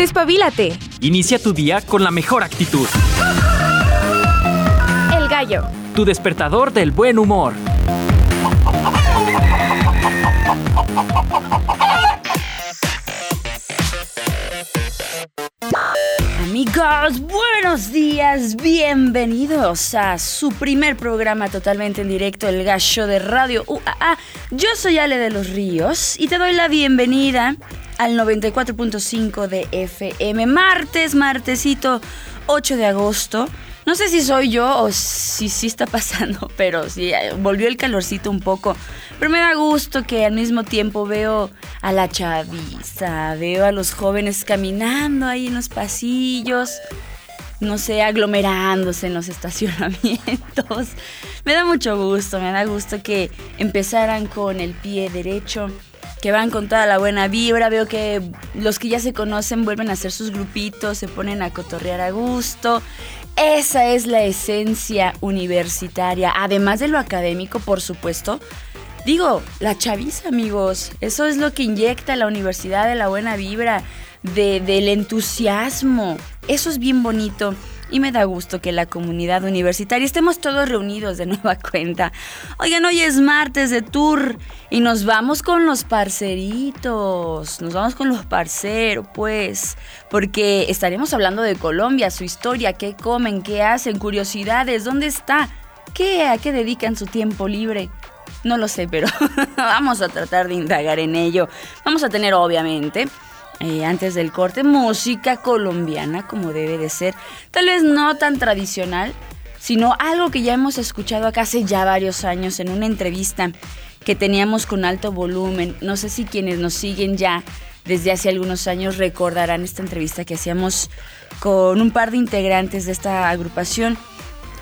Despabilate. Inicia tu día con la mejor actitud. El gallo. Tu despertador del buen humor. Amigos, buenos días, bienvenidos a su primer programa totalmente en directo, El Gallo de Radio UAA. Yo soy Ale de los Ríos y te doy la bienvenida al 94.5 de FM. Martes, martesito 8 de agosto. No sé si soy yo o si sí está pasando, pero sí, volvió el calorcito un poco. Pero me da gusto que al mismo tiempo veo a la chaviza, veo a los jóvenes caminando ahí en los pasillos, no sé, aglomerándose en los estacionamientos. Me da mucho gusto, me da gusto que empezaran con el pie derecho que van con toda la buena vibra. Veo que los que ya se conocen vuelven a hacer sus grupitos, se ponen a cotorrear a gusto. Esa es la esencia universitaria, además de lo académico, por supuesto. Digo, la chaviza, amigos, eso es lo que inyecta la universidad de la buena vibra, de, del entusiasmo. Eso es bien bonito y me da gusto que la comunidad universitaria estemos todos reunidos de nueva cuenta. Oigan, hoy es martes de tour y nos vamos con los parceritos, nos vamos con los parceros, pues, porque estaremos hablando de Colombia, su historia, qué comen, qué hacen, curiosidades, dónde está, qué, a qué dedican su tiempo libre. No lo sé, pero vamos a tratar de indagar en ello. Vamos a tener, obviamente, eh, antes del corte, música colombiana como debe de ser. Tal vez no tan tradicional, sino algo que ya hemos escuchado acá hace ya varios años en una entrevista que teníamos con alto volumen. No sé si quienes nos siguen ya desde hace algunos años recordarán esta entrevista que hacíamos con un par de integrantes de esta agrupación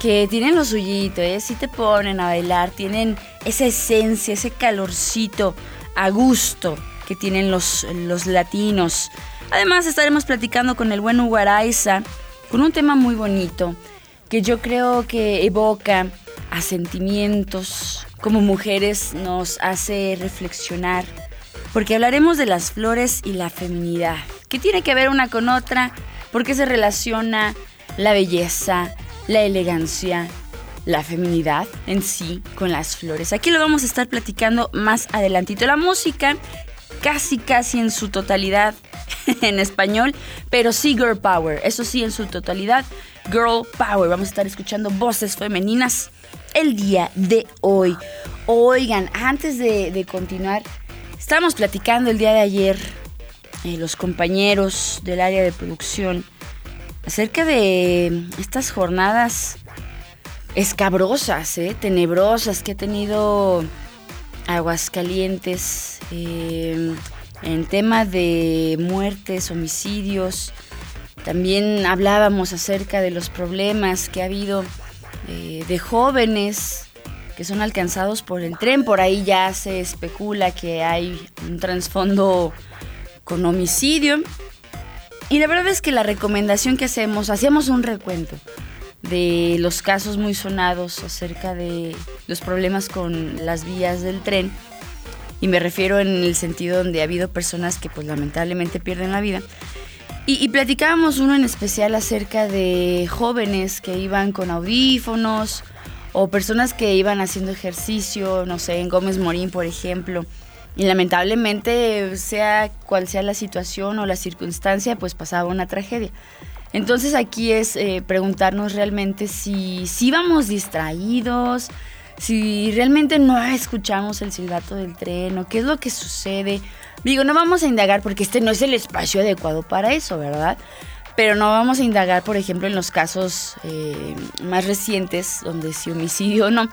que tienen lo suyito, ¿eh? Si te ponen a bailar, tienen esa esencia, ese calorcito a gusto que tienen los, los latinos. Además estaremos platicando con el buen Hugo con un tema muy bonito que yo creo que evoca a sentimientos como mujeres, nos hace reflexionar, porque hablaremos de las flores y la feminidad, que tiene que ver una con otra, porque se relaciona la belleza, la elegancia, la feminidad en sí con las flores. Aquí lo vamos a estar platicando más adelantito. La música casi casi en su totalidad en español, pero sí Girl Power, eso sí en su totalidad Girl Power. Vamos a estar escuchando voces femeninas el día de hoy. Oigan, antes de, continuar, estábamos platicando el día de ayer, eh, los compañeros del área de producción, acerca de estas jornadas escabrosas, eh, tenebrosas que ha tenido Aguascalientes, eh, en tema de muertes, homicidios. También hablábamos acerca de los problemas que ha habido eh, de jóvenes que son alcanzados por el tren. Por ahí ya se especula que hay un trasfondo con homicidio. Y la verdad es que la recomendación que hacemos, hacíamos un recuento de los casos muy sonados acerca de los problemas con las vías del tren. Y me refiero en el sentido donde ha habido personas que pues lamentablemente pierden la vida. Y, platicábamos uno en especial acerca de jóvenes que iban con audífonos o personas que iban haciendo ejercicio, no sé, en Gómez Morín, por ejemplo. Y lamentablemente, sea cual sea la situación o la circunstancia, pues pasaba una tragedia. Entonces aquí es eh, preguntarnos realmente si, si vamos distraídos, si realmente no escuchamos el silbato del tren o qué es lo que sucede. Digo, no vamos a indagar porque este no es el espacio adecuado para eso, ¿verdad? Pero no vamos a indagar, por ejemplo, en los casos eh, más recientes donde si homicidio o no.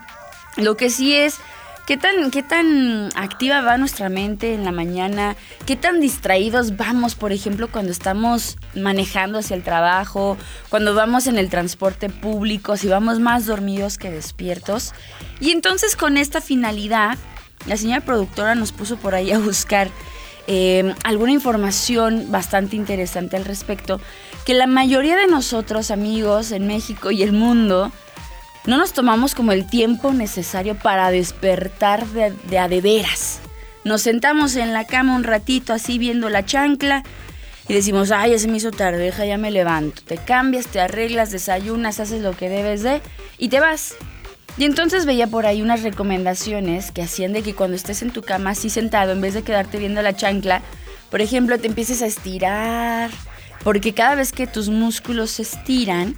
Lo que sí es ¿Qué tan, ¿Qué tan activa va nuestra mente en la mañana? ¿Qué tan distraídos vamos, por ejemplo, cuando estamos manejando hacia el trabajo, cuando vamos en el transporte público, si vamos más dormidos que despiertos? Y entonces con esta finalidad, la señora productora nos puso por ahí a buscar eh, alguna información bastante interesante al respecto, que la mayoría de nosotros, amigos en México y el mundo, no nos tomamos como el tiempo necesario para despertar de, de a de veras. Nos sentamos en la cama un ratito así viendo la chancla, y decimos, ay, ya se me hizo tarde, deja, ya me levanto. Te cambias, te arreglas, desayunas, haces lo que debes de y te vas. Y entonces veía por ahí unas recomendaciones que hacían de que cuando estés en tu cama así sentado, en vez de quedarte viendo la chancla, por ejemplo, te empieces a estirar, porque cada vez que tus músculos se estiran,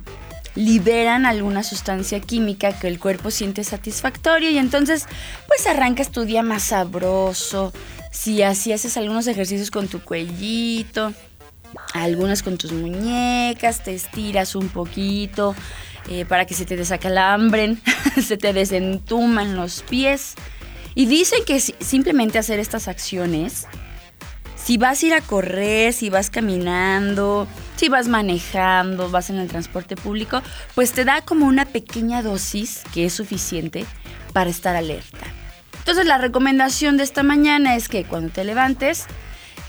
liberan alguna sustancia química que el cuerpo siente satisfactorio y entonces pues arrancas tu día más sabroso. Si así haces algunos ejercicios con tu cuellito, algunas con tus muñecas, te estiras un poquito eh, para que se te desacalambren, se te desentuman los pies. Y dicen que simplemente hacer estas acciones si vas a ir a correr, si vas caminando, si vas manejando, vas en el transporte público, pues te da como una pequeña dosis que es suficiente para estar alerta. Entonces la recomendación de esta mañana es que cuando te levantes,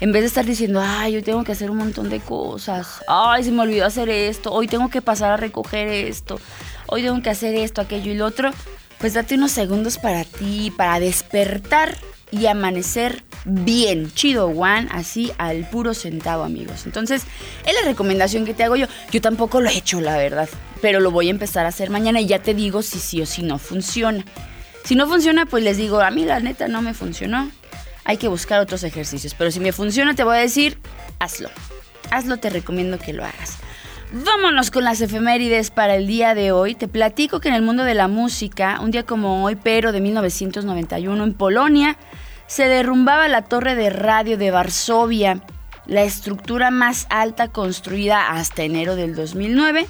en vez de estar diciendo, ay, hoy tengo que hacer un montón de cosas, ay, se me olvidó hacer esto, hoy tengo que pasar a recoger esto, hoy tengo que hacer esto, aquello y lo otro, pues date unos segundos para ti, para despertar y amanecer bien, chido one, así al puro centavo, amigos. Entonces, es la recomendación que te hago yo. Yo tampoco lo he hecho, la verdad, pero lo voy a empezar a hacer mañana y ya te digo si sí o si no funciona. Si no funciona, pues les digo, a mí la neta no me funcionó. Hay que buscar otros ejercicios, pero si me funciona, te voy a decir, hazlo. Hazlo, te recomiendo que lo hagas. Vámonos con las efemérides para el día de hoy. Te platico que en el mundo de la música, un día como hoy, pero de 1991, en Polonia, se derrumbaba la torre de radio de Varsovia, la estructura más alta construida hasta enero del 2009,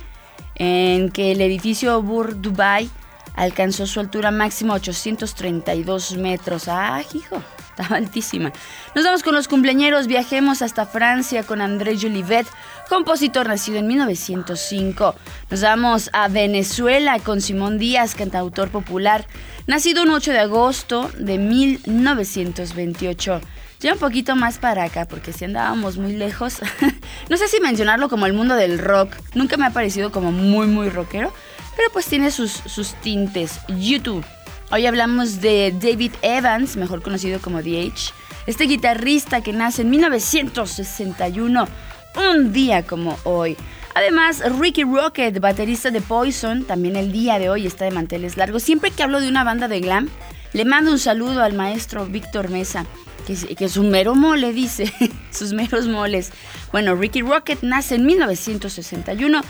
en que el edificio Bur Dubai alcanzó su altura máxima 832 metros. ¡Ah, hijo! Estaba altísima. Nos vamos con los cumpleañeros. Viajemos hasta Francia con André Jolivet, compositor nacido en 1905. Nos vamos a Venezuela con Simón Díaz, cantautor popular, nacido un 8 de agosto de 1928. Ya un poquito más para acá, porque si andábamos muy lejos. no sé si mencionarlo como el mundo del rock. Nunca me ha parecido como muy, muy rockero. Pero pues tiene sus, sus tintes. YouTube. Hoy hablamos de David Evans, mejor conocido como DH. Este guitarrista que nace en 1961, un día como hoy. Además, Ricky Rocket, baterista de Poison, también el día de hoy está de manteles largos. Siempre que hablo de una banda de glam, le mando un saludo al maestro Víctor Mesa, que, que es un mero mole, dice, sus meros moles. Bueno, Ricky Rocket nace en 1961,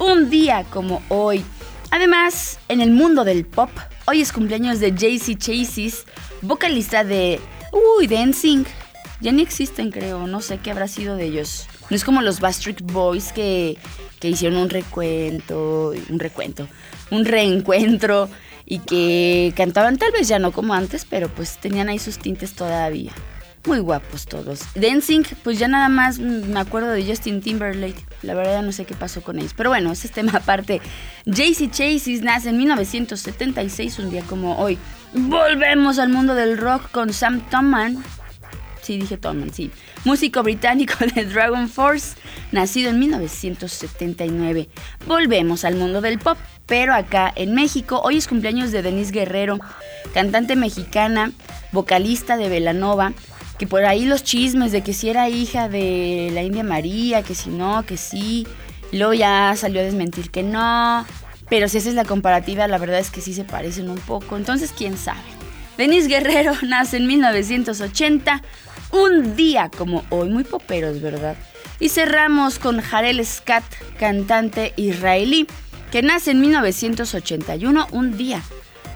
un día como hoy. Además, en el mundo del pop, hoy es cumpleaños de JC Chases, vocalista de Uy, Dancing. Ya ni existen, creo, no sé qué habrá sido de ellos. No es como los Bastric Boys que, que hicieron un recuento, un recuento, un reencuentro y que cantaban tal vez ya no como antes, pero pues tenían ahí sus tintes todavía. Muy guapos todos. Dancing, pues ya nada más me acuerdo de Justin Timberlake. La verdad no sé qué pasó con ellos. Pero bueno, ese es tema aparte. JC Chases nace en 1976, un día como hoy. Volvemos al mundo del rock con Sam Thoman. Sí, dije Thoman, sí. Músico británico de Dragon Force, nacido en 1979. Volvemos al mundo del pop, pero acá en México. Hoy es cumpleaños de Denise Guerrero, cantante mexicana, vocalista de Velanova que por ahí los chismes de que si era hija de la India María, que si no, que sí. Luego ya salió a desmentir que no. Pero si esa es la comparativa, la verdad es que sí se parecen un poco. Entonces, quién sabe. Denise Guerrero nace en 1980, un día como hoy, muy poperos, ¿verdad? Y cerramos con Jarel Skat, cantante israelí, que nace en 1981, un día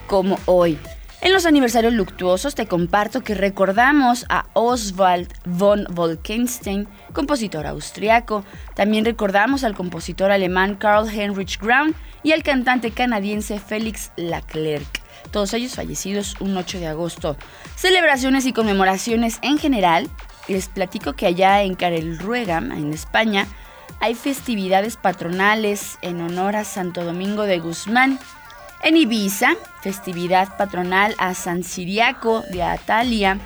como hoy. En los aniversarios luctuosos te comparto que recordamos a Oswald von Wolkenstein, compositor austriaco. También recordamos al compositor alemán Karl Heinrich Graun y al cantante canadiense Félix Leclerc. Todos ellos fallecidos un 8 de agosto. Celebraciones y conmemoraciones en general. Les platico que allá en Ruega, en España, hay festividades patronales en honor a Santo Domingo de Guzmán en Ibiza, festividad patronal a San Siriaco de Atalia,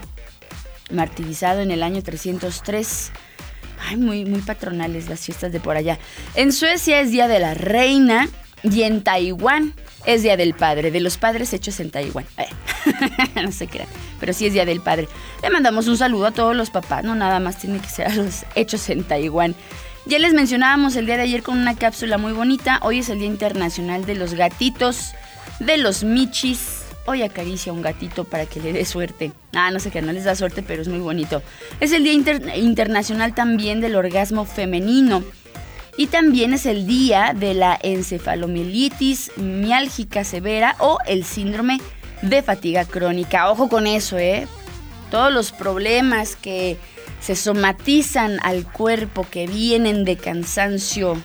martirizado en el año 303. Ay, muy, muy patronales las fiestas de por allá. En Suecia es Día de la Reina. Y en Taiwán es Día del Padre, de los padres hechos en Taiwán. no se crean, pero sí es Día del Padre. Le mandamos un saludo a todos los papás, no nada más tiene que ser a los hechos en Taiwán. Ya les mencionábamos el día de ayer con una cápsula muy bonita. Hoy es el Día Internacional de los Gatitos, de los Michis. Hoy acaricia a un gatito para que le dé suerte. Ah, no sé qué, no les da suerte, pero es muy bonito. Es el Día Internacional también del Orgasmo Femenino. Y también es el día de la encefalomielitis miálgica severa o el síndrome de fatiga crónica. Ojo con eso, ¿eh? Todos los problemas que se somatizan al cuerpo, que vienen de cansancio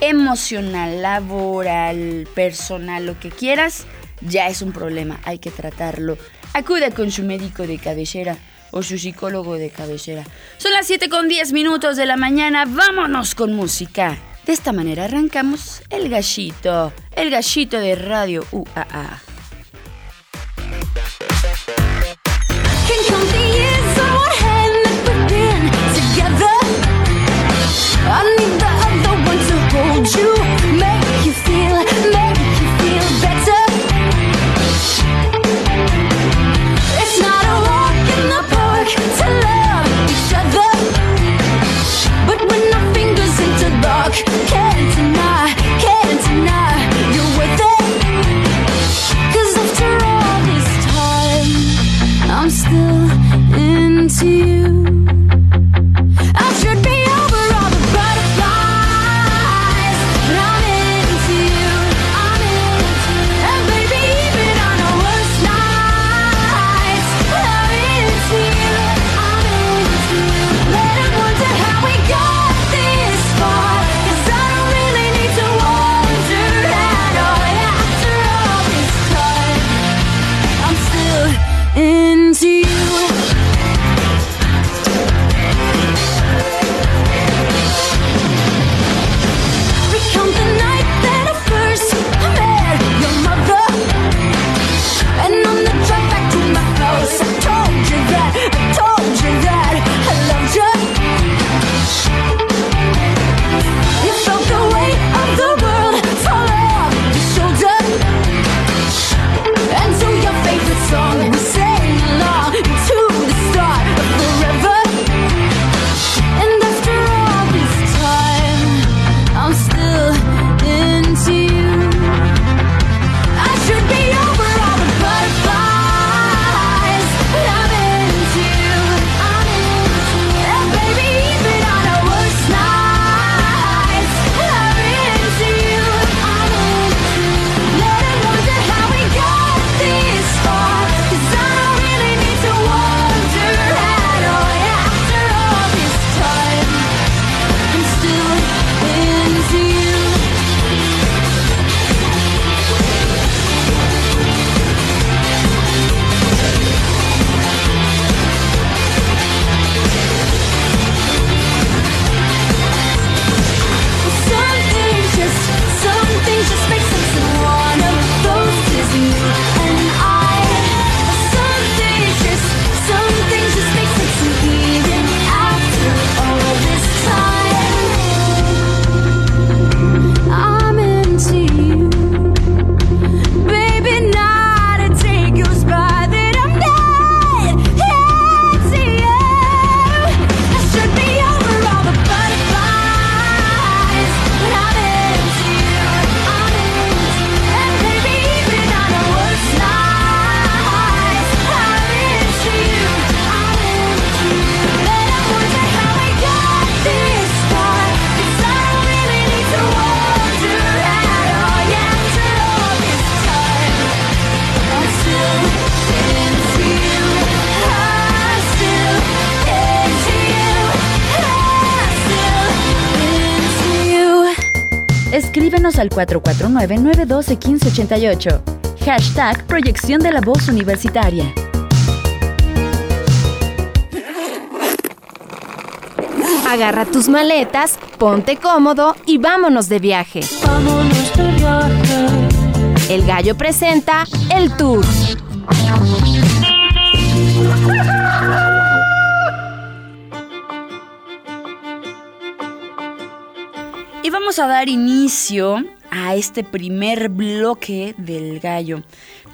emocional, laboral, personal, lo que quieras, ya es un problema. Hay que tratarlo. Acude con su médico de cabecera o su psicólogo de cabecera. Son las 7 con 10 minutos de la mañana, vámonos con música. De esta manera arrancamos el gallito, el gallito de Radio UAA. Al 449-912-1588. Hashtag Proyección de la Voz Universitaria. Agarra tus maletas, ponte cómodo y vámonos de viaje. Vámonos de viaje. El gallo presenta el tour. vamos a dar inicio a este primer bloque del gallo.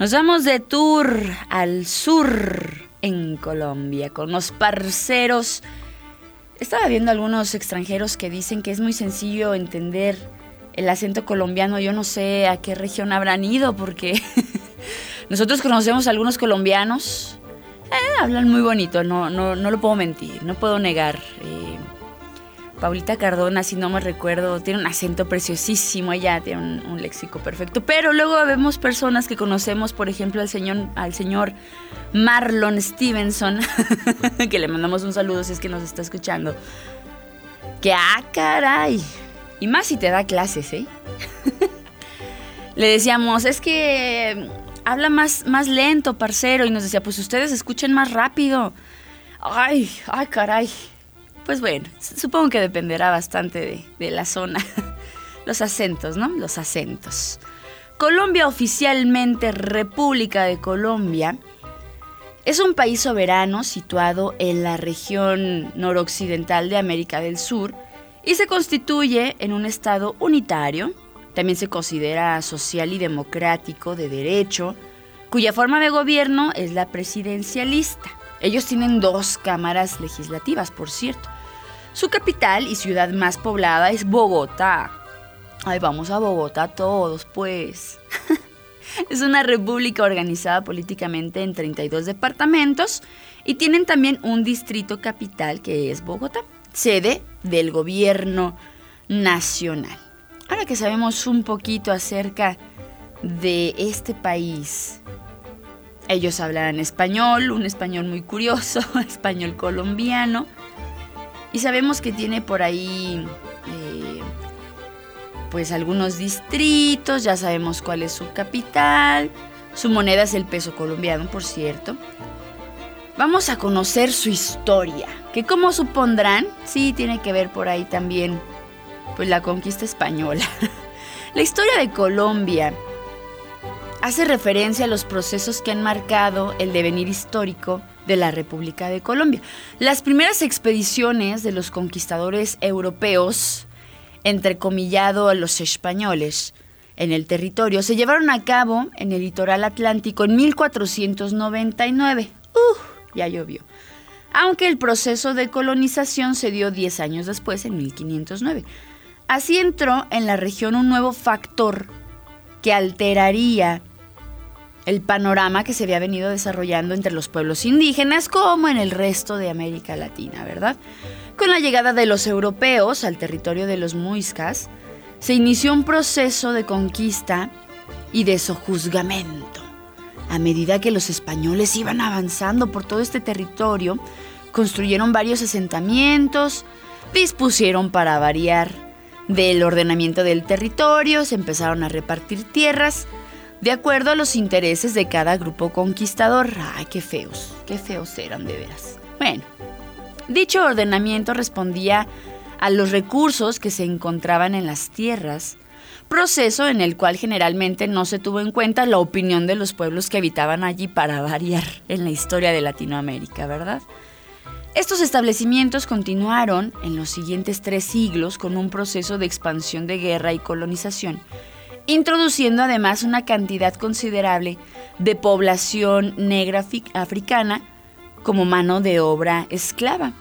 Nos vamos de tour al sur en Colombia con los parceros. Estaba viendo algunos extranjeros que dicen que es muy sencillo entender el acento colombiano. Yo no sé a qué región habrán ido porque nosotros conocemos a algunos colombianos. Eh, hablan muy bonito, no, no, no lo puedo mentir, no puedo negar. Eh, Paulita Cardona, si no me recuerdo, tiene un acento preciosísimo, ella tiene un, léxico perfecto. Pero luego vemos personas que conocemos, por ejemplo, al señor, señor Marlon Stevenson, que le mandamos un saludo si es que nos está escuchando. Que, ah, caray. Y más si te da clases, ¿eh? le decíamos, es que habla más, más lento, parcero. Y nos decía, pues ustedes escuchen más rápido. Ay, ay, caray. Pues bueno, supongo que dependerá bastante de, la zona. Los acentos, ¿no? Los acentos. Colombia oficialmente República de Colombia es un país soberano situado en la región noroccidental de América del Sur y se constituye en un estado unitario, también se considera social y democrático de derecho, cuya forma de gobierno es la presidencialista. Ellos tienen dos cámaras legislativas, por cierto. Su capital y ciudad más poblada es Bogotá. Ay, vamos a Bogotá todos, pues. es una república organizada políticamente en 32 departamentos y tienen también un distrito capital que es Bogotá, sede del gobierno nacional. Ahora que sabemos un poquito acerca de este país, ellos hablan español, un español muy curioso, español colombiano, y sabemos que tiene por ahí eh, pues algunos distritos, ya sabemos cuál es su capital, su moneda es el peso colombiano, por cierto. Vamos a conocer su historia, que como supondrán, sí tiene que ver por ahí también pues la conquista española. la historia de Colombia hace referencia a los procesos que han marcado el devenir histórico de la República de Colombia. Las primeras expediciones de los conquistadores europeos, entrecomillado a los españoles, en el territorio se llevaron a cabo en el litoral atlántico en 1499. ¡Uh! Ya llovió. Aunque el proceso de colonización se dio 10 años después, en 1509. Así entró en la región un nuevo factor que alteraría el panorama que se había venido desarrollando entre los pueblos indígenas como en el resto de América Latina, ¿verdad? Con la llegada de los europeos al territorio de los muiscas, se inició un proceso de conquista y de sojuzgamiento. A medida que los españoles iban avanzando por todo este territorio, construyeron varios asentamientos, dispusieron para variar del ordenamiento del territorio, se empezaron a repartir tierras, de acuerdo a los intereses de cada grupo conquistador. Ay, qué feos, qué feos eran de veras. Bueno, dicho ordenamiento respondía a los recursos que se encontraban en las tierras, proceso en el cual generalmente no se tuvo en cuenta la opinión de los pueblos que habitaban allí para variar en la historia de Latinoamérica, ¿verdad? Estos establecimientos continuaron en los siguientes tres siglos con un proceso de expansión de guerra y colonización introduciendo además una cantidad considerable de población negra africana como mano de obra esclava,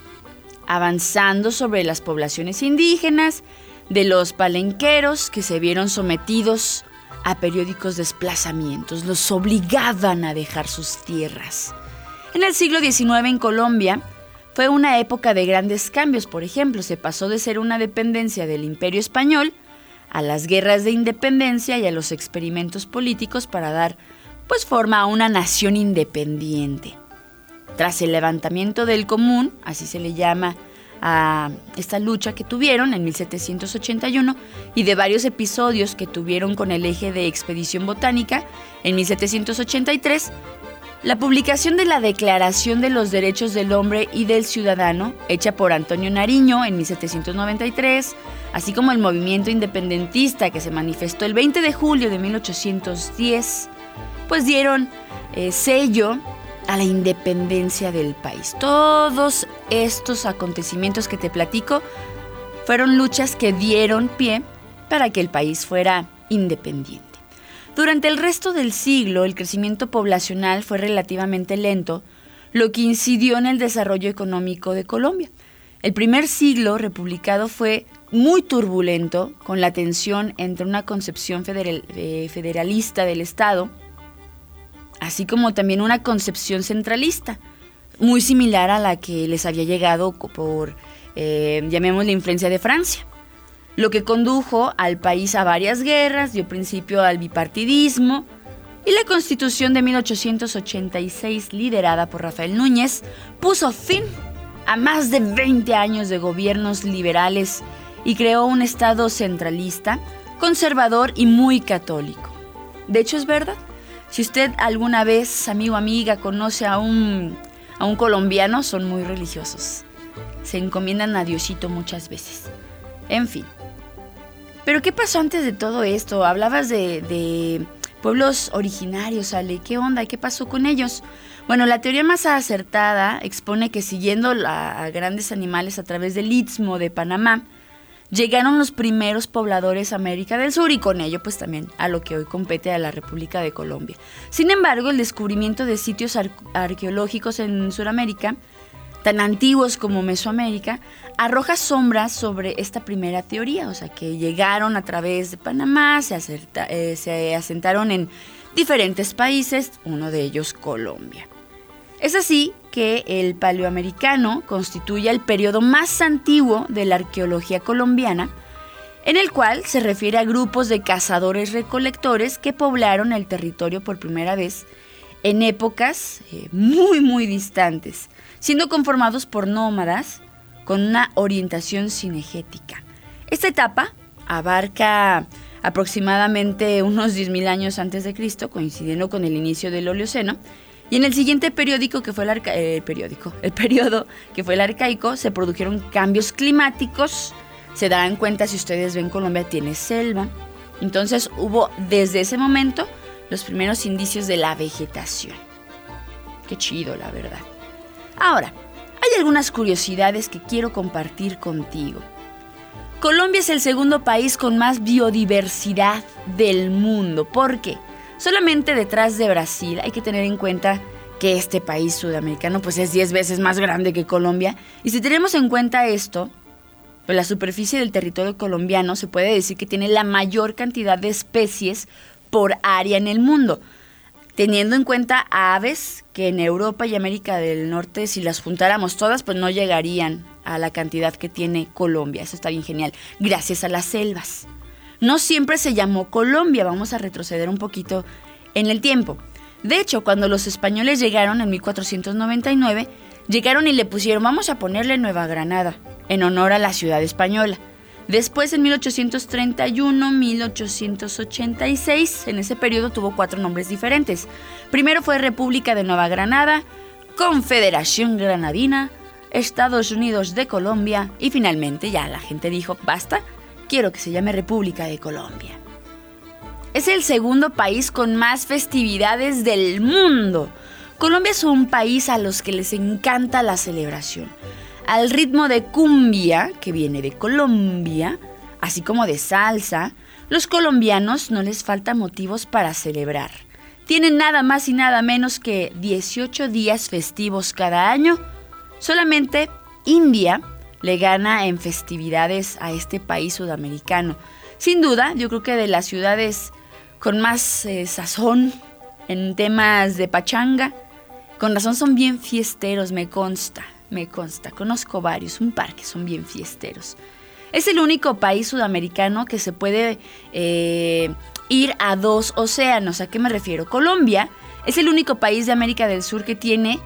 avanzando sobre las poblaciones indígenas de los palenqueros que se vieron sometidos a periódicos desplazamientos, los obligaban a dejar sus tierras. En el siglo XIX en Colombia fue una época de grandes cambios, por ejemplo, se pasó de ser una dependencia del imperio español a las guerras de independencia y a los experimentos políticos para dar pues forma a una nación independiente. Tras el levantamiento del común, así se le llama a esta lucha que tuvieron en 1781 y de varios episodios que tuvieron con el eje de expedición botánica en 1783, la publicación de la Declaración de los Derechos del Hombre y del Ciudadano, hecha por Antonio Nariño en 1793, así como el movimiento independentista que se manifestó el 20 de julio de 1810, pues dieron eh, sello a la independencia del país. Todos estos acontecimientos que te platico fueron luchas que dieron pie para que el país fuera independiente. Durante el resto del siglo, el crecimiento poblacional fue relativamente lento, lo que incidió en el desarrollo económico de Colombia. El primer siglo republicano fue muy turbulento, con la tensión entre una concepción eh, federalista del Estado, así como también una concepción centralista, muy similar a la que les había llegado por, eh, llamémosle, influencia de Francia lo que condujo al país a varias guerras, dio principio al bipartidismo y la constitución de 1886, liderada por Rafael Núñez, puso fin a más de 20 años de gobiernos liberales y creó un Estado centralista, conservador y muy católico. De hecho, es verdad. Si usted alguna vez, amigo amiga, conoce a un, a un colombiano, son muy religiosos. Se encomiendan a Diosito muchas veces. En fin, pero ¿qué pasó antes de todo esto? Hablabas de, pueblos originarios, Ale. ¿Qué onda? ¿Qué pasó con ellos? Bueno, la teoría más acertada expone que siguiendo a grandes animales a través del istmo de Panamá, llegaron los primeros pobladores a América del Sur y con ello pues también a lo que hoy compete a la República de Colombia. Sin embargo, el descubrimiento de sitios arqueológicos en Sudamérica tan antiguos como Mesoamérica, arroja sombras sobre esta primera teoría, o sea, que llegaron a través de Panamá, se, eh, se asentaron en diferentes países, uno de ellos Colombia. Es así que el paleoamericano constituye el periodo más antiguo de la arqueología colombiana, en el cual se refiere a grupos de cazadores recolectores que poblaron el territorio por primera vez en épocas eh, muy muy distantes, siendo conformados por nómadas con una orientación cinegética. Esta etapa abarca aproximadamente unos 10.000 años antes de Cristo, coincidiendo con el inicio del Oleoceno, y en el siguiente periódico que fue el, periódico, el que fue el arcaico, se produjeron cambios climáticos. Se darán cuenta si ustedes ven Colombia tiene selva. Entonces hubo desde ese momento los primeros indicios de la vegetación. Qué chido, la verdad. Ahora, hay algunas curiosidades que quiero compartir contigo. Colombia es el segundo país con más biodiversidad del mundo. ¿Por qué? Solamente detrás de Brasil hay que tener en cuenta que este país sudamericano pues es 10 veces más grande que Colombia. Y si tenemos en cuenta esto, pues la superficie del territorio colombiano se puede decir que tiene la mayor cantidad de especies por área en el mundo teniendo en cuenta aves que en Europa y América del Norte, si las juntáramos todas, pues no llegarían a la cantidad que tiene Colombia. Eso está bien genial, gracias a las selvas. No siempre se llamó Colombia, vamos a retroceder un poquito en el tiempo. De hecho, cuando los españoles llegaron en 1499, llegaron y le pusieron, vamos a ponerle Nueva Granada, en honor a la ciudad española. Después, en 1831-1886, en ese periodo tuvo cuatro nombres diferentes. Primero fue República de Nueva Granada, Confederación Granadina, Estados Unidos de Colombia y finalmente ya la gente dijo, basta, quiero que se llame República de Colombia. Es el segundo país con más festividades del mundo. Colombia es un país a los que les encanta la celebración al ritmo de cumbia, que viene de Colombia, así como de salsa, los colombianos no les falta motivos para celebrar. Tienen nada más y nada menos que 18 días festivos cada año. Solamente India le gana en festividades a este país sudamericano. Sin duda, yo creo que de las ciudades con más eh, sazón en temas de pachanga, con razón son bien fiesteros, me consta me consta. Conozco varios, un par que son bien fiesteros. Es el único país sudamericano que se puede eh, ir a dos océanos. ¿A qué me refiero? Colombia es el único país de América del Sur que tiene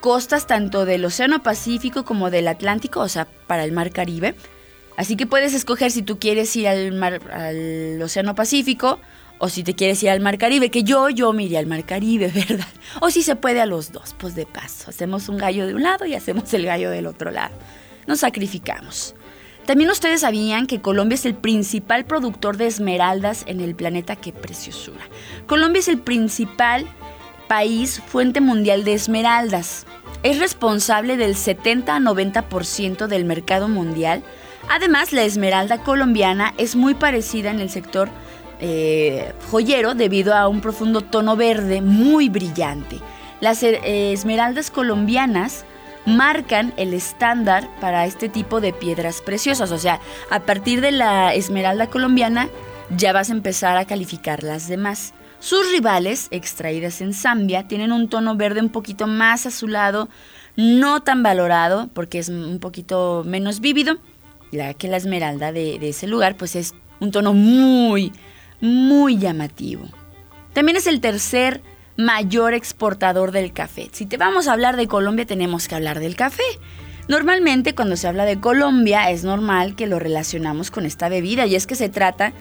costas tanto del Océano Pacífico como del Atlántico, o sea, para el Mar Caribe. Así que puedes escoger si tú quieres ir al, mar, al Océano Pacífico o si te quieres ir al Mar Caribe, que yo, yo me iría al Mar Caribe, ¿verdad? O si se puede a los dos, pues de paso. Hacemos un gallo de un lado y hacemos el gallo del otro lado. Nos sacrificamos. También ustedes sabían que Colombia es el principal productor de esmeraldas en el planeta. ¡Qué preciosura! Colombia es el principal país fuente mundial de esmeraldas. Es responsable del 70 a 90% del mercado mundial. Además, la esmeralda colombiana es muy parecida en el sector eh, joyero debido a un profundo tono verde muy brillante. Las eh, esmeraldas colombianas marcan el estándar para este tipo de piedras preciosas. O sea, a partir de la esmeralda colombiana ya vas a empezar a calificar las demás. Sus rivales, extraídas en Zambia, tienen un tono verde un poquito más azulado, no tan valorado porque es un poquito menos vívido, ya que la esmeralda de, de ese lugar pues es un tono muy, muy llamativo. También es el tercer mayor exportador del café. Si te vamos a hablar de Colombia, tenemos que hablar del café. Normalmente cuando se habla de Colombia es normal que lo relacionamos con esta bebida y es que se trata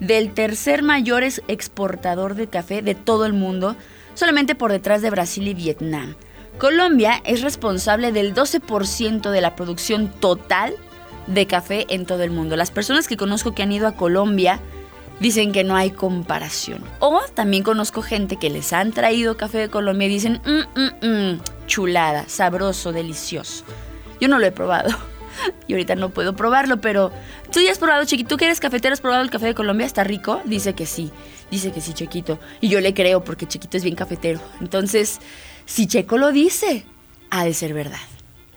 del tercer mayor exportador de café de todo el mundo, solamente por detrás de Brasil y Vietnam. Colombia es responsable del 12% de la producción total de café en todo el mundo. Las personas que conozco que han ido a Colombia dicen que no hay comparación. O también conozco gente que les han traído café de Colombia y dicen, mm, mm, mm, chulada, sabroso, delicioso. Yo no lo he probado. Y ahorita no puedo probarlo, pero tú ya has probado, Chiquito. ¿Tú que eres cafetero has probado el café de Colombia? ¿Está rico? Dice que sí. Dice que sí, Chiquito. Y yo le creo porque Chiquito es bien cafetero. Entonces, si Checo lo dice, ha de ser verdad.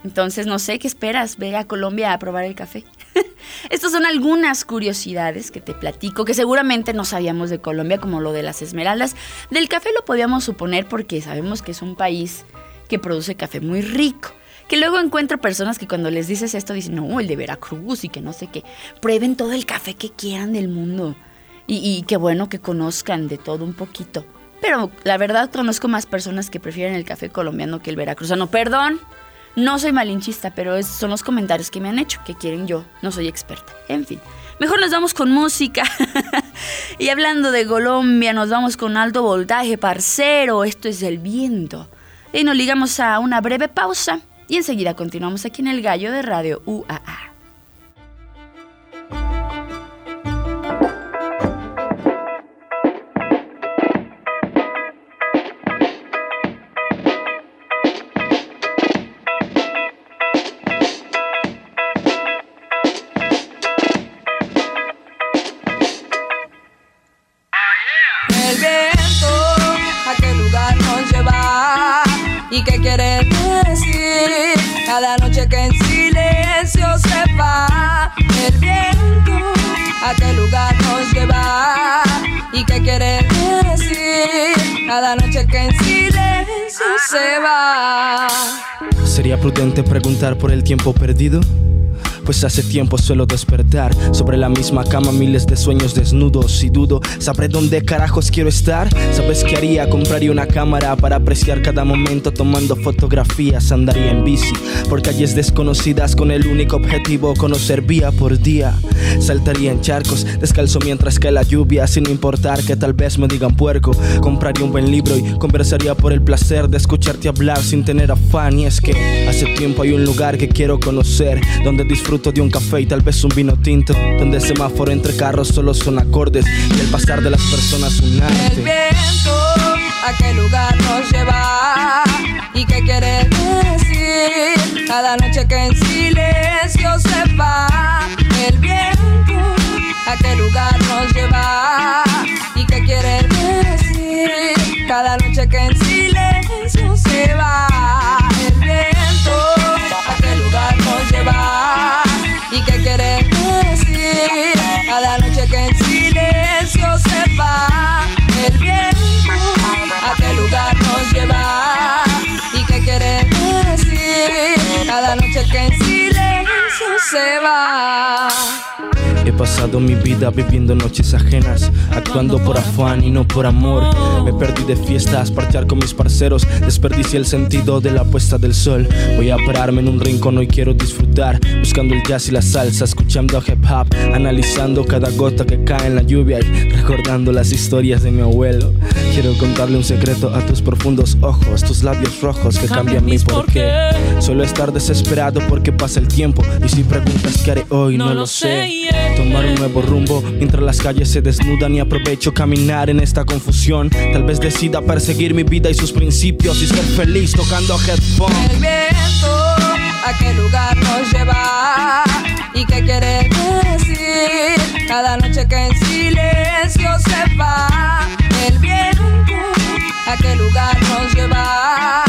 Entonces, no sé qué esperas, ve a Colombia a probar el café. Estas son algunas curiosidades que te platico, que seguramente no sabíamos de Colombia, como lo de las esmeraldas. Del café lo podíamos suponer porque sabemos que es un país que produce café muy rico. Que luego encuentro personas que cuando les dices esto dicen, no, el de Veracruz y que no sé qué. Prueben todo el café que quieran del mundo. Y, y qué bueno que conozcan de todo un poquito. Pero la verdad conozco más personas que prefieren el café colombiano que el veracruzano. Perdón, no soy malinchista, pero son los comentarios que me han hecho, que quieren yo. No soy experta. En fin. Mejor nos vamos con música. y hablando de Colombia, nos vamos con alto voltaje, parcero. Esto es el viento. Y nos ligamos a una breve pausa y enseguida continuamos aquí en el gallo de Radio UAA. Preguntar por el tiempo perdido? Pues hace tiempo suelo despertar sobre la misma cama, miles de sueños desnudos y dudo. ¿Sabré dónde carajos quiero estar? ¿Sabes qué haría? Compraría una cámara para apreciar cada momento tomando fotografías. Andaría en bici por calles desconocidas con el único objetivo conocer vía por día. Saltaría en charcos descalzo mientras cae la lluvia sin importar que tal vez me digan puerco. Compraría un buen libro y conversaría por el placer de escucharte hablar sin tener afán. Y es que hace tiempo hay un lugar que quiero conocer donde disfrutar de un café y tal vez un vino tinto, donde el semáforo entre carros solo son acordes y el pasar de las personas un arte. El viento, ¿a qué lugar nos lleva? ¿Y qué quiere decir? Cada noche que en silencio se va. El viento, se va. He pasado mi vida viviendo noches ajenas, actuando por afán y no por amor. Me perdí de fiestas, partear con mis parceros, desperdicié el sentido de la puesta del sol. Voy a pararme en un rincón hoy quiero disfrutar, buscando el jazz y la salsa, escuchando hip hop, analizando cada gota que cae en la lluvia y recordando las historias de mi abuelo. Quiero contarle un secreto a tus profundos ojos, tus labios rojos que cambian mi porqué. Suelo estar desesperado porque pasa el tiempo y si preguntas qué haré hoy no, lo sé tomar un nuevo rumbo mientras las calles se desnudan y aprovecho caminar en esta confusión. Tal vez decida perseguir mi vida y sus principios y ser feliz tocando headphones. El viento, a qué lugar nos lleva y qué quiere decir cada noche que en silencio se va. El viento, a qué lugar nos lleva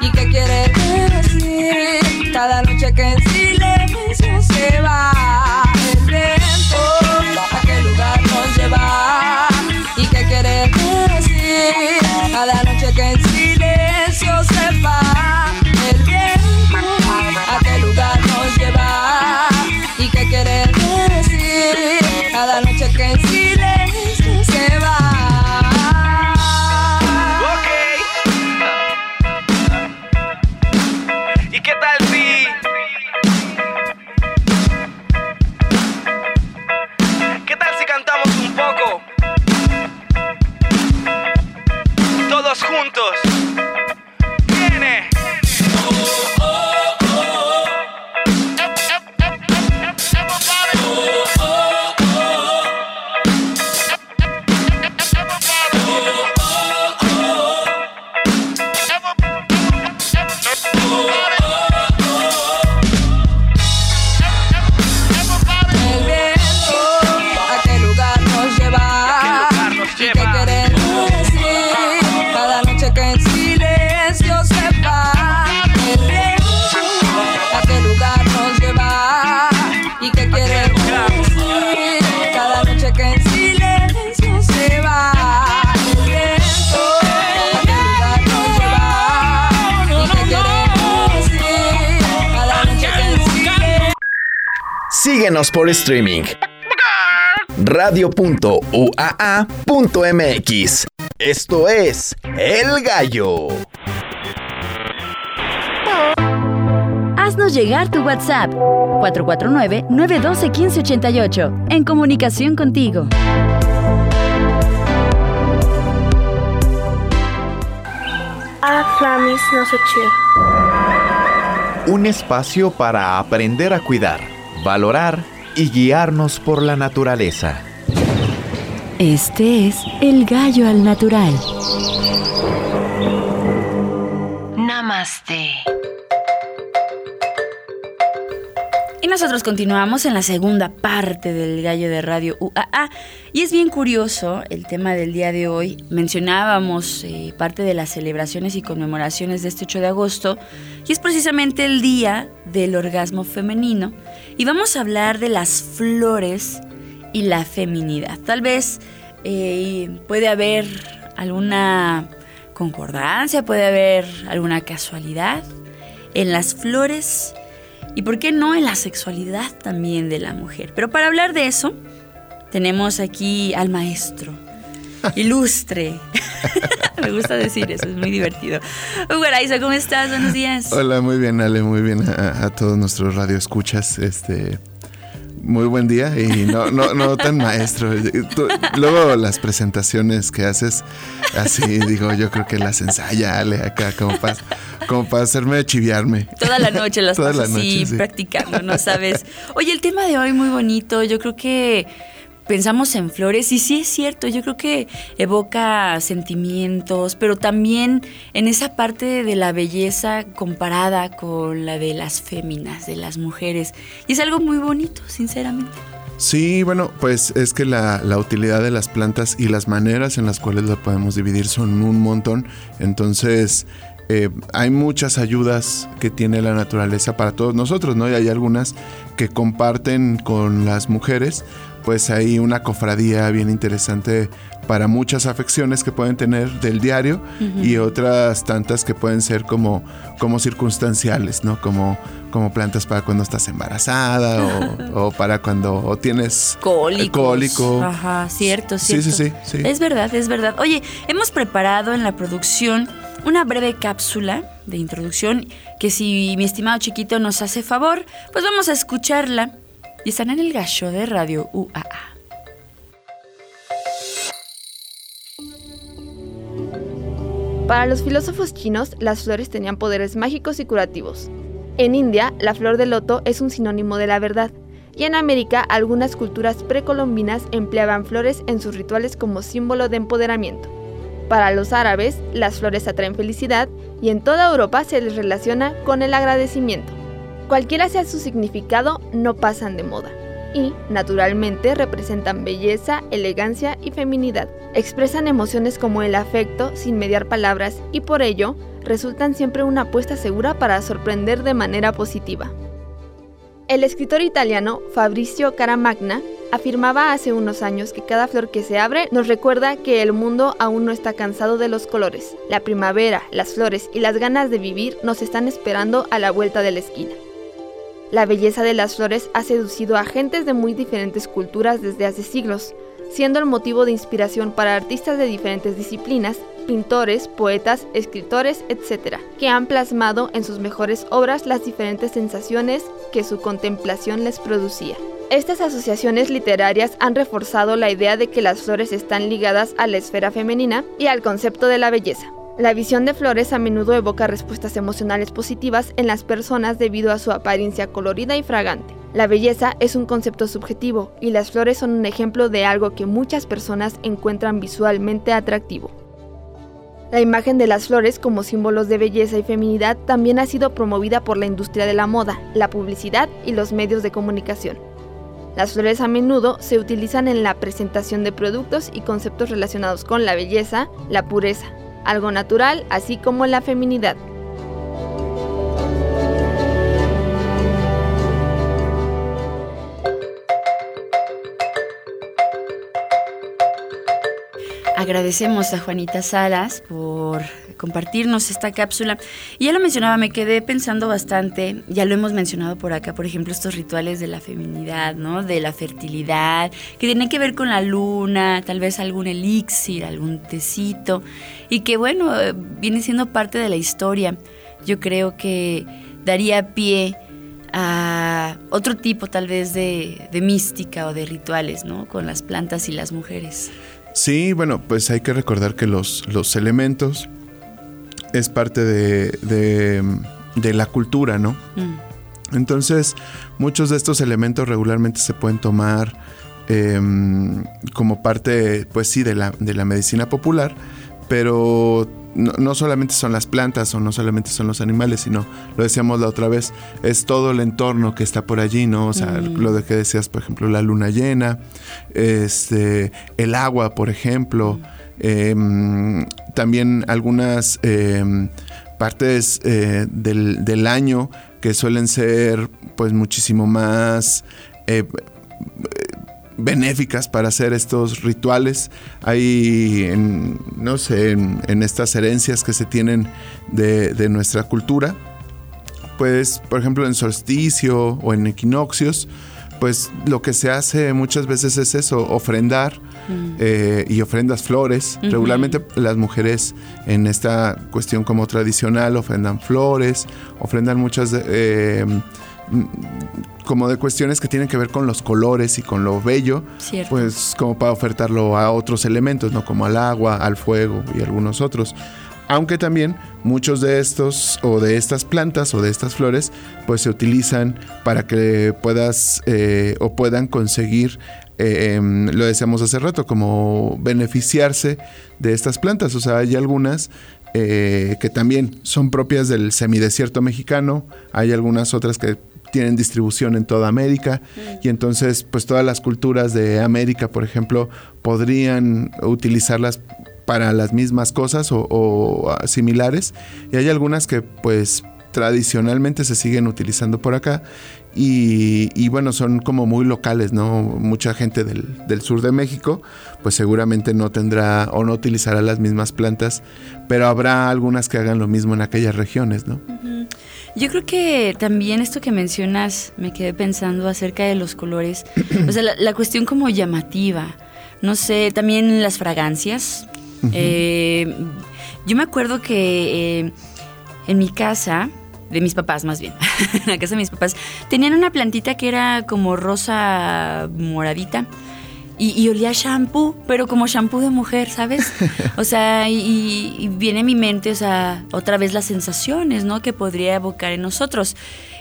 y qué quiere decir cada noche que en silencio se va. Cada noche que en silencio se va el viento. A qué lugar nos lleva y qué quiere decir cada noche que en silencio por streaming. Radio.uaa.mx. Esto es El Gallo. Haznos llegar tu WhatsApp 449-912-1588. En comunicación contigo. Un espacio para aprender a cuidar, valorar y guiarnos por la naturaleza. Este es El Gallo al Natural. Namaste. Nosotros continuamos en la segunda parte del Gallo de Radio UAA. Y es bien curioso el tema del día de hoy. Mencionábamos eh, parte de las celebraciones y conmemoraciones de este 8 de agosto. Y es precisamente el día del orgasmo femenino. Y vamos a hablar de las flores y la feminidad. Tal vez eh, puede haber alguna concordancia, puede haber alguna casualidad en las flores y por qué no en la sexualidad también de la mujer. Pero para hablar de eso, tenemos aquí al maestro, ilustre. Me gusta decir eso, es muy divertido. Hugo Araiza, ¿cómo estás? Buenos días. Hola, muy bien, Ale, muy bien a, a todos nuestros radioescuchas. Este, muy buen día y no, no, no tan maestro. Tú- luego las presentaciones que haces, así digo, yo creo que las ensaya Ale acá como para, como para hacerme chiviarme. Toda la noche las Toda la así sí. practicando, ¿no sabes? Oye, el tema de hoy muy bonito. Yo creo que pensamos en flores y sí es cierto, yo creo que evoca sentimientos, pero también en esa parte de la belleza comparada con la de las féminas, de las mujeres. Y es algo muy bonito, sinceramente. Sí, bueno, pues es que la, la utilidad de las plantas y las maneras en las cuales la podemos dividir son un montón. Entonces, eh, hay muchas ayudas que tiene la naturaleza para todos nosotros, ¿no? Y hay algunas que comparten con las mujeres, pues hay una cofradía bien interesante para muchas afecciones que pueden tener del diario y otras tantas que pueden ser como, como circunstanciales, ¿no? Como, como plantas para cuando estás embarazada o, o para cuando o tienes Cólicos. cólico. Ajá, cierto, Sí, cierto. sí, sí, sí. Es verdad, es verdad. Oye, hemos preparado en la producción una breve cápsula de introducción que si mi estimado chiquito nos hace favor, pues vamos a escucharla. Y están en el gallo de Radio UAA. Para los filósofos chinos, las flores tenían poderes mágicos y curativos. En India, la flor de loto es un sinónimo de la verdad, y en América algunas culturas precolombinas empleaban flores en sus rituales como símbolo de empoderamiento. Para los árabes, las flores atraen felicidad y en toda Europa se les relaciona con el agradecimiento. Cualquiera sea su significado, no pasan de moda. y, naturalmente, representan belleza, elegancia y feminidad. Expresan emociones como el afecto sin mediar palabras y por ello resultan siempre una apuesta segura para sorprender de manera positiva. El escritor italiano Fabrizio Caramagna afirmaba hace unos años que cada flor que se abre nos recuerda que el mundo aún no está cansado de los colores. La primavera, las flores y las ganas de vivir nos están esperando a la vuelta de la esquina. La belleza de las flores ha seducido a gentes de muy diferentes culturas desde hace siglos, siendo el motivo de inspiración para artistas de diferentes disciplinas, pintores, poetas, escritores, etc., que han plasmado en sus mejores obras las diferentes sensaciones que su contemplación les producía. Estas asociaciones literarias han reforzado la idea de que las flores están ligadas a la esfera femenina y al concepto de la belleza. La visión de flores a menudo evoca respuestas emocionales positivas en las personas debido a su apariencia colorida y fragante. La belleza es un concepto subjetivo y las flores son un ejemplo de algo que muchas personas encuentran visualmente atractivo. La imagen de las flores como símbolos de belleza y feminidad también ha sido promovida por la industria de la moda, la publicidad y los medios de comunicación. Las flores a menudo se utilizan en la presentación de productos y conceptos relacionados con la belleza, la pureza, algo natural, así como la feminidad. Agradecemos a Juanita Salas por compartirnos esta cápsula. Y ya lo mencionaba, me quedé pensando bastante, ya lo hemos mencionado por acá, por ejemplo, estos rituales de la feminidad, ¿no? De la fertilidad, que tienen que ver con la luna, tal vez algún elixir, algún tecito, y que bueno, viene siendo parte de la historia. Yo creo que daría pie a otro tipo tal vez de, de mística o de rituales, ¿no? Con las plantas y las mujeres. Sí, bueno, pues hay que recordar que los, los elementos es parte de, de, de la cultura, ¿no? Mm. Entonces, muchos de estos elementos regularmente se pueden tomar eh, como parte, pues sí, de la, de la medicina popular, pero no, no, solamente son las plantas o no solamente son los animales, sino, lo decíamos la otra vez, es todo el entorno que está por allí, ¿no? O sea, mm. lo de que decías, por ejemplo, la luna llena, este, el agua, por ejemplo, mm. eh, también algunas eh, partes eh, del, del, año que suelen ser pues muchísimo más benéficas para hacer estos rituales. Hay, en, no sé, en, estas herencias que se tienen de, de, nuestra cultura, pues, por ejemplo, en solsticio o en equinoccios, pues lo que se hace muchas veces es eso, ofrendar mm. eh, y ofrendas flores. Uh -huh. Regularmente las mujeres en esta cuestión como tradicional ofrendan flores, ofrendan muchas... Eh, como de cuestiones que tienen que ver con los colores y con lo bello, Cierto. pues como para ofertarlo a otros elementos, ¿no? Como al agua, al fuego y algunos otros. Aunque también muchos de estos o de estas plantas o de estas flores pues se utilizan para que puedas eh, o puedan conseguir eh, eh, lo decíamos hace rato, como beneficiarse de estas plantas. O sea, hay algunas eh, que también son propias del semidesierto mexicano, hay algunas otras que tienen distribución en toda América y entonces pues todas las culturas de América, por ejemplo, podrían utilizarlas para las mismas cosas o, o similares y hay algunas que pues tradicionalmente se siguen utilizando por acá y, y, bueno, son como muy locales, ¿no? Mucha gente del, del, sur de México, pues seguramente no tendrá o no utilizará las mismas plantas, pero habrá algunas que hagan lo mismo en aquellas regiones, ¿no? Uh -huh. Yo creo que también esto que mencionas, me quedé pensando acerca de los colores, o sea, la, la cuestión como llamativa, no sé, también las fragancias. Uh -huh. eh, yo me acuerdo que eh, en mi casa, de mis papás más bien, en la casa de mis papás, tenían una plantita que era como rosa moradita. Y, y, olía shampoo, pero como shampoo de mujer, ¿sabes? O sea, y, y, viene a mi mente, o sea, otra vez las sensaciones, ¿no? Que podría evocar en nosotros.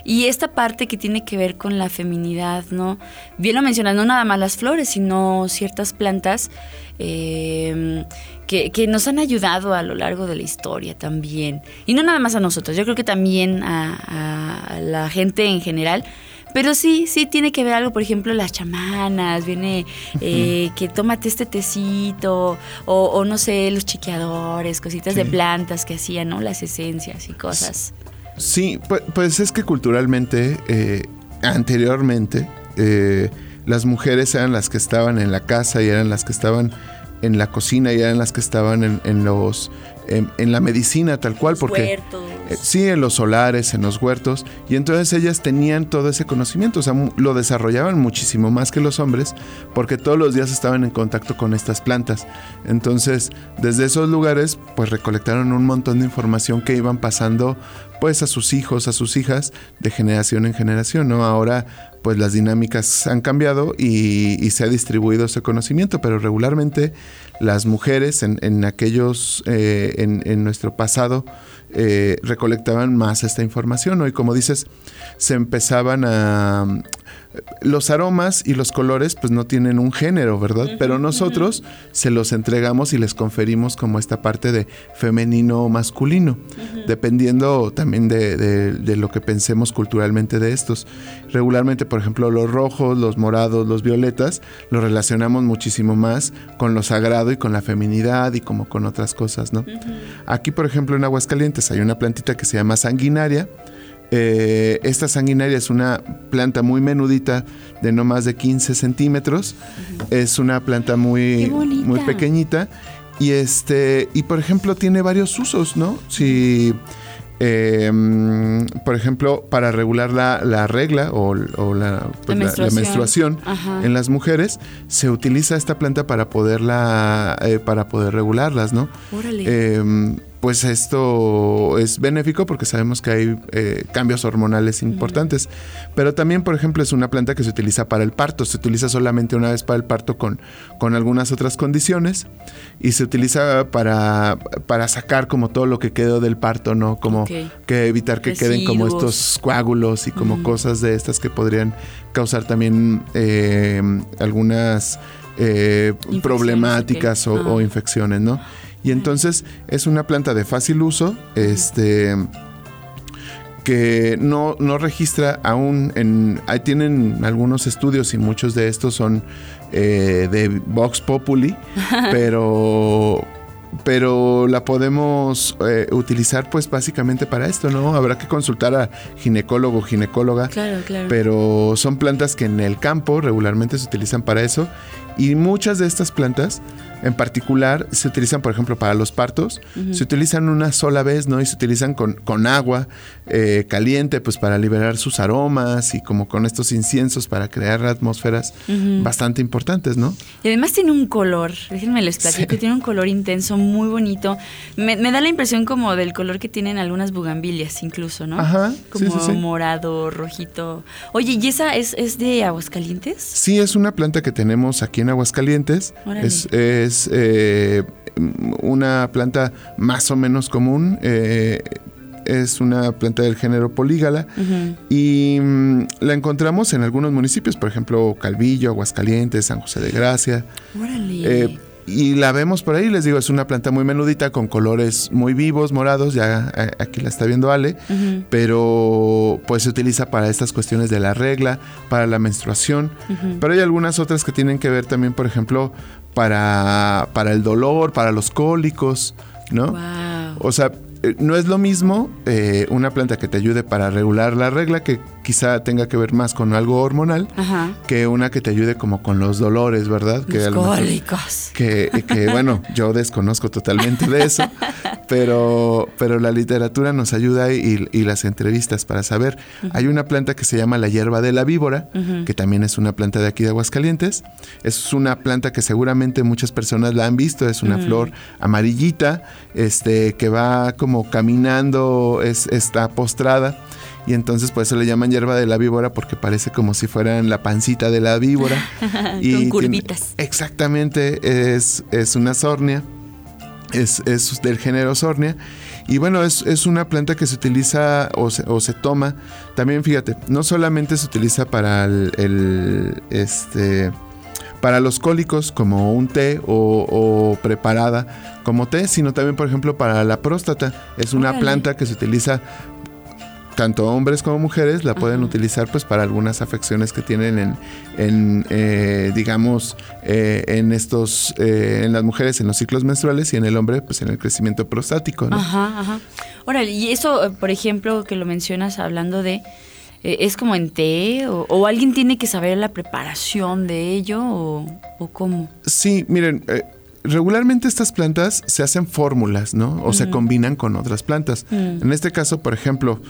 Y esta parte que tiene que ver con la feminidad, ¿no? Bien lo mencionas, no nada más las flores, sino ciertas plantas eh, que, que, nos han ayudado a lo largo de la historia también. Y no nada más a nosotros, yo creo que también a, a, a la gente en general Pero sí, sí tiene que ver algo, por ejemplo, las chamanas, viene eh, que tómate este tecito, o, o no sé, los chiqueadores, cositas de plantas que hacían, ¿no? Las esencias y cosas. Sí, pues, pues es que culturalmente, eh, anteriormente, eh, las mujeres eran las que estaban en la casa y eran las que estaban en la cocina y eran las que estaban en, en los en, en la medicina tal cual porque Huertos. eh, sí en los solares en los huertos y entonces ellas tenían todo ese conocimiento o sea lo desarrollaban muchísimo más que los hombres porque todos los días estaban en contacto con estas plantas entonces desde esos lugares pues recolectaron un montón de información que iban pasando pues a sus hijos, a sus hijas, de generación en generación, ¿no? Ahora, pues las dinámicas han cambiado y, y se ha distribuido ese conocimiento, pero regularmente las mujeres en, en aquellos, eh, en, nuestro pasado, eh, recolectaban más esta información, ¿no? Y como dices, se empezaban a... Los aromas y los colores pues no tienen un género, ¿verdad? Pero nosotros se los entregamos y les conferimos como esta parte de femenino o masculino, dependiendo también de, de- de lo que pensemos culturalmente de estos. Regularmente, por ejemplo, los rojos, los morados, los violetas, los relacionamos muchísimo más con lo sagrado y con la feminidad y como con otras cosas, ¿no? Aquí, por ejemplo, en Aguascalientes hay una plantita que se llama sanguinaria. Eh, esta sanguinaria es una planta muy menudita de no más de 15 centímetros. Es una planta muy, muy pequeñita. Y este, y por ejemplo, tiene varios usos, ¿no? Si eh, mm, por ejemplo, para regular la, la regla o, o la, pues, la- la menstruación. en las mujeres, se utiliza esta planta para poderla, eh, para poder regularlas, ¿no? Órale. Pues esto es benéfico porque sabemos que hay eh, cambios hormonales importantes. Pero también, por ejemplo, es una planta que se utiliza para el parto. Se utiliza solamente una vez para el parto con, con algunas otras condiciones. Y se utiliza para, para sacar como todo lo que quedó del parto, ¿no? Como que evitar que queden como estos coágulos y como cosas de estas que podrían causar también eh, algunas eh, problemáticas o, Ah. o infecciones, ¿no? Y entonces es una planta de fácil uso, este que no, no registra aún en ahí tienen algunos estudios y muchos de estos son eh, de Vox Populi, pero pero la podemos eh, utilizar pues básicamente para esto, ¿no? Habrá que consultar a ginecólogo o ginecóloga Claro, claro. pero son plantas que en el campo regularmente se utilizan para eso y muchas de estas plantas en particular se utilizan por ejemplo para los partos se utilizan una sola vez no y se utilizan con, con agua eh, caliente pues para liberar sus aromas y como con estos inciensos para crear atmósferas bastante importantes no Y además tiene un color, déjenme les platico, tiene un color intenso, muy bonito. Me, me da la impresión como del color que tienen algunas bugambilias incluso, ¿no? Ajá, sí, Como sí, sí. morado, rojito. Oye, ¿y esa es, es de Aguascalientes? Sí, es una planta que tenemos aquí en Aguascalientes. Órale. Es, es, eh, una planta más o menos común. eh, es una planta del género polígala y mm, la encontramos en algunos municipios, por ejemplo, Calvillo, Aguascalientes, San José de Gracia. Órale. Eh, y la vemos por ahí, les digo, es una planta muy menudita con colores muy vivos, morados, ya aquí la está viendo Ale, pero pues se utiliza para estas cuestiones de la regla, para la menstruación, pero hay algunas otras que tienen que ver también, por ejemplo, para, para el dolor, para los cólicos, ¿no? Wow. O sea, eh, no es lo mismo eh, una planta que te ayude para regular la regla, que quizá tenga que ver más con algo hormonal, Ajá. que una que te ayude como con los dolores, ¿verdad? Que Los cólicos. que, que, bueno, yo desconozco totalmente de eso, pero, pero la literatura nos ayuda y, y las entrevistas para saber. Hay una planta que se llama la hierba de la víbora, que también es una planta de aquí de Aguascalientes. Es una planta que seguramente muchas personas la han visto, es una flor amarillita, este, que va como caminando, es, está postrada. Y entonces por eso le llaman hierba de la víbora porque parece como si fueran la pancita de la víbora. Con tiene- curvitas. exactamente, es, es una sornia, es, es del género sornia. Y bueno, es, es una planta que se utiliza o se, o se toma. También fíjate, no solamente se utiliza para el, el, este para los cólicos como un té o, o preparada como té, sino también, por ejemplo, para la próstata. Es una Órale. planta que se utiliza tanto hombres como mujeres la pueden utilizar pues para algunas afecciones que tienen en, en eh, digamos, eh, en estos, eh, en las mujeres en los ciclos menstruales y en el hombre pues en el crecimiento prostático. ¿no? Ajá, ajá. Órale, y eso, eh, por ejemplo, que lo mencionas hablando de, ¿es como en té? O, o alguien tiene que saber la preparación de ello? ¿O, o cómo? Sí, miren, eh, regularmente estas plantas se hacen fórmulas, ¿no? O se combinan con otras plantas. Mm. En este caso, por ejemplo,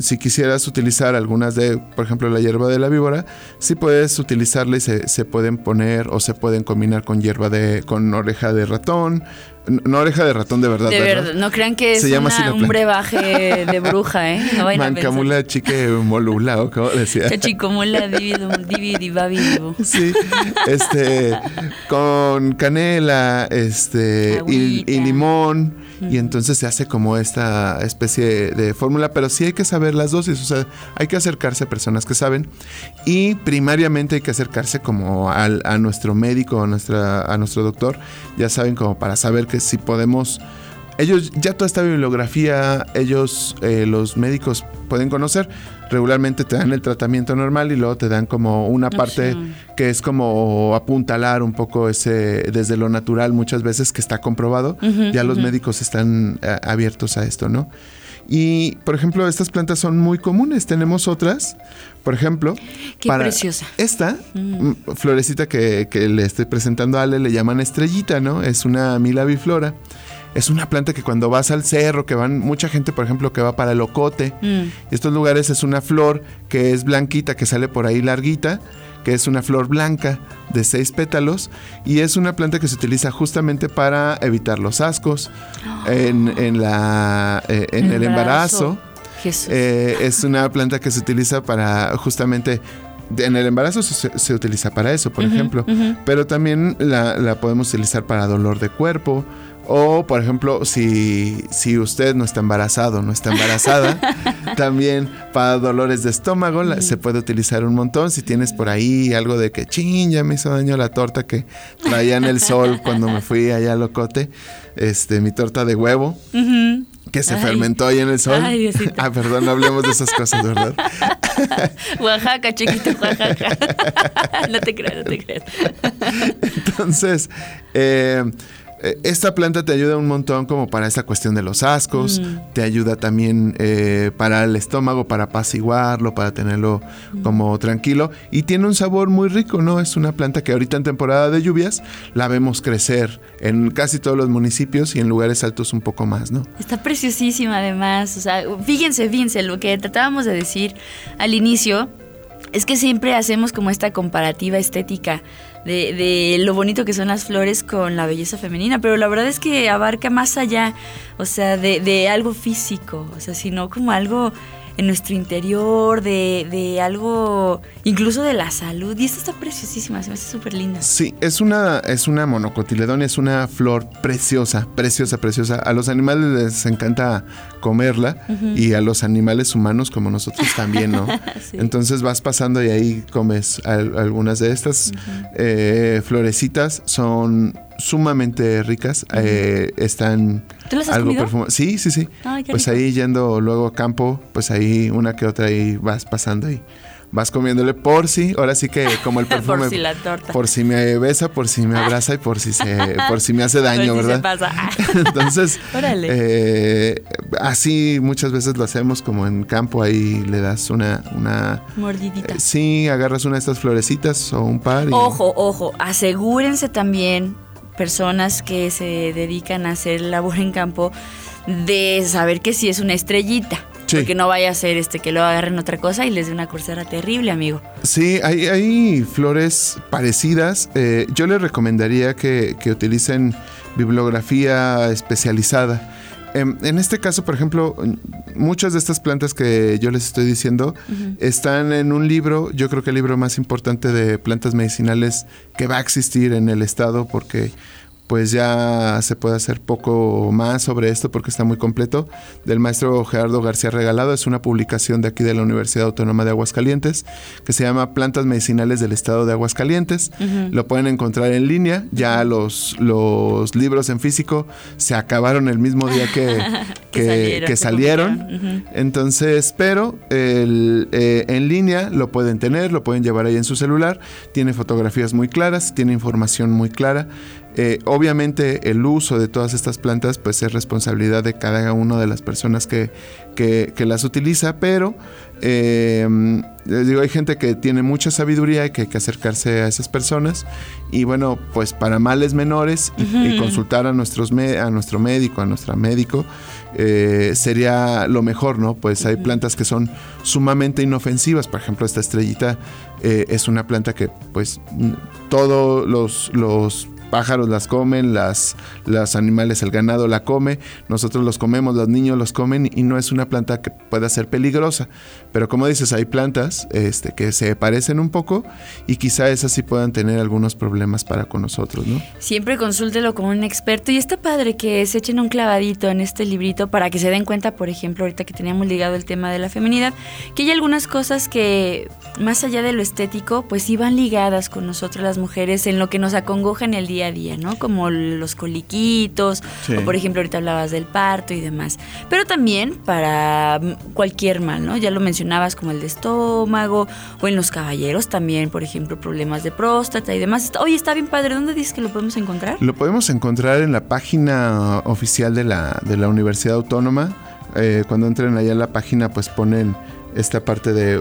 si quisieras utilizar algunas de, por ejemplo, la hierba de la víbora, sí puedes utilizarla y se, se pueden poner o se pueden combinar con hierba de, con oreja de ratón. No oreja de ratón de verdad, De ¿verdad? verdad, no crean que es Se llama una- un brebaje de bruja, ¿eh? No vayan. Mancamula chique molula, o como decía. Cachicomula, divido, dividi, babidivo. Sí, este, con canela, este, y, y limón, y entonces se hace como esta especie de fórmula, pero sí hay que saber las dosis, o sea, hay que acercarse a personas que saben, y primariamente hay que acercarse como al- a nuestro médico, a, nuestra, a nuestro doctor, ya saben, como para saber que si podemos... Ellos, ya toda esta bibliografía, ellos, eh, los médicos pueden conocer. Regularmente te dan el tratamiento normal y luego te dan como una parte que es como apuntalar un poco ese desde lo natural muchas veces que está comprobado. Ya los médicos están eh, abiertos a esto, ¿no? Y, por ejemplo, estas plantas son muy comunes. Tenemos otras, por ejemplo, Qué preciosa. esta mm, florecita que, que le estoy presentando a Ale le llaman estrellita, ¿no? Es una mila biflora. Es una planta que cuando vas al cerro, que van mucha gente, por ejemplo, que va para el ocote, Mm. estos lugares es una flor que es blanquita, que sale por ahí larguita, que es una flor blanca de seis pétalos y es una planta que se utiliza justamente para evitar los ascos en, en la, eh, en el embarazo. Eh, es una planta que se utiliza para justamente... En el embarazo se, se utiliza para eso, por ejemplo. Pero también la, la podemos utilizar para dolor de cuerpo. O, por ejemplo, si, si usted no está embarazado, no está embarazada, también para dolores de estómago la- se puede utilizar un montón. Si tienes por ahí algo de que, ching, ya me hizo daño la torta que traía en el sol cuando me fui allá a Locote, este, mi torta de huevo, que se Ay. fermentó ahí en el sol. Ay, ah, perdón, no hablemos de esas cosas, ¿verdad? Oaxaca, chiquito, Oaxaca. no te creas, no te creas. Entonces, eh, esta planta te ayuda un montón como para esta cuestión de los ascos, Mm. te ayuda también eh, para el estómago, para apaciguarlo, para tenerlo Mm. como tranquilo y tiene un sabor muy rico, ¿no? Es una planta que ahorita en temporada de lluvias la vemos crecer en casi todos los municipios y en lugares altos un poco más, ¿no? Está preciosísima además. O sea, fíjense, fíjense, lo que tratábamos de decir al inicio es que siempre hacemos como esta comparativa estética de, de lo bonito que son las flores con la belleza femenina, pero la verdad es que abarca más allá, o sea, de, de algo físico, o sea, sino como algo en nuestro interior, de, de algo incluso de la salud. Y esta está preciosísima, se me hace súper linda. Sí, es una, es una monocotiledonia, es una flor preciosa, preciosa, preciosa. A los animales les encanta comerla y a los animales humanos como nosotros también, ¿no? Sí. Entonces vas pasando y ahí comes al- algunas de estas eh, florecitas. Son sumamente ricas, eh, están ¿Tú las has algo perfumadas. Sí, sí, sí. Ay, pues rico. ahí yendo luego a campo, pues ahí una que otra ahí vas pasando y vas comiéndole por si, ahora sí que como el perfume. Por si la torta. Por si me besa, por si me abraza y por si se, por si me hace daño, Por si se ¿verdad? pasa. Entonces, Órale. eh, así muchas veces lo hacemos como en campo, ahí le das una, una, Mordidita. eh, sí, agarras una de estas florecitas o un par. y- Ojo, ojo, asegúrense también, personas que se dedican a hacer labor en campo, de saber que sí es una estrellita. Sí. Porque no vaya a ser este que lo agarren otra cosa y les dé una cursera terrible, amigo. Sí, hay, hay flores parecidas. Eh, yo les recomendaría que, que utilicen bibliografía especializada. Em, en este caso, por ejemplo, muchas de estas plantas que yo les estoy diciendo están en un libro, yo creo que el libro más importante de plantas medicinales que va a existir en el estado porque pues ya se puede hacer poco más sobre esto porque está muy completo, del maestro Gerardo García Regalado. Es una publicación de aquí de la Universidad Autónoma de Aguascalientes que se llama Plantas Medicinales del Estado de Aguascalientes. Lo pueden encontrar en línea. Ya los, los libros en físico se acabaron el mismo día que, que, que salieron. Entonces, pero el, eh, en línea lo pueden tener, lo pueden llevar ahí en su celular. Tiene fotografías muy claras, tiene información muy clara. Eh, obviamente el uso de todas estas plantas pues es responsabilidad de cada una de las personas que, que, las utiliza, pero eh, digo, hay gente que tiene mucha sabiduría y que hay que acercarse a esas personas. Y bueno, pues para males menores y, consultar a, nuestros a nuestro médico, a nuestra médico, eh, sería lo mejor, ¿no? Pues hay plantas que son sumamente inofensivas, por ejemplo, esta estrellita es una planta que pues todos los, los pájaros las comen, las, los animales, el ganado la come, nosotros los comemos, los niños los comen y no es una planta que pueda ser peligrosa. Pero como dices, hay plantas este, que se parecen un poco y quizá esas sí puedan tener algunos problemas para con nosotros, ¿no? Siempre consúltelo con un experto y está padre que se echen un clavadito en este librito para que se den cuenta, por ejemplo, ahorita que teníamos ligado el tema de la feminidad, que hay algunas cosas que más allá de lo estético, pues iban ligadas con nosotros las mujeres en lo que nos acongoja en el día día a día, ¿no? Como los coliquitos, o por ejemplo ahorita hablabas del parto y demás. Pero también para cualquier mal, ¿no? Ya lo mencionabas como el de estómago, o en los caballeros también, por ejemplo, problemas de próstata y demás. Oye, está bien padre, ¿dónde dices que lo podemos encontrar? Lo podemos encontrar en la página oficial de la, de la Universidad Autónoma. Eh, cuando entren allá en la página, pues ponen esta parte de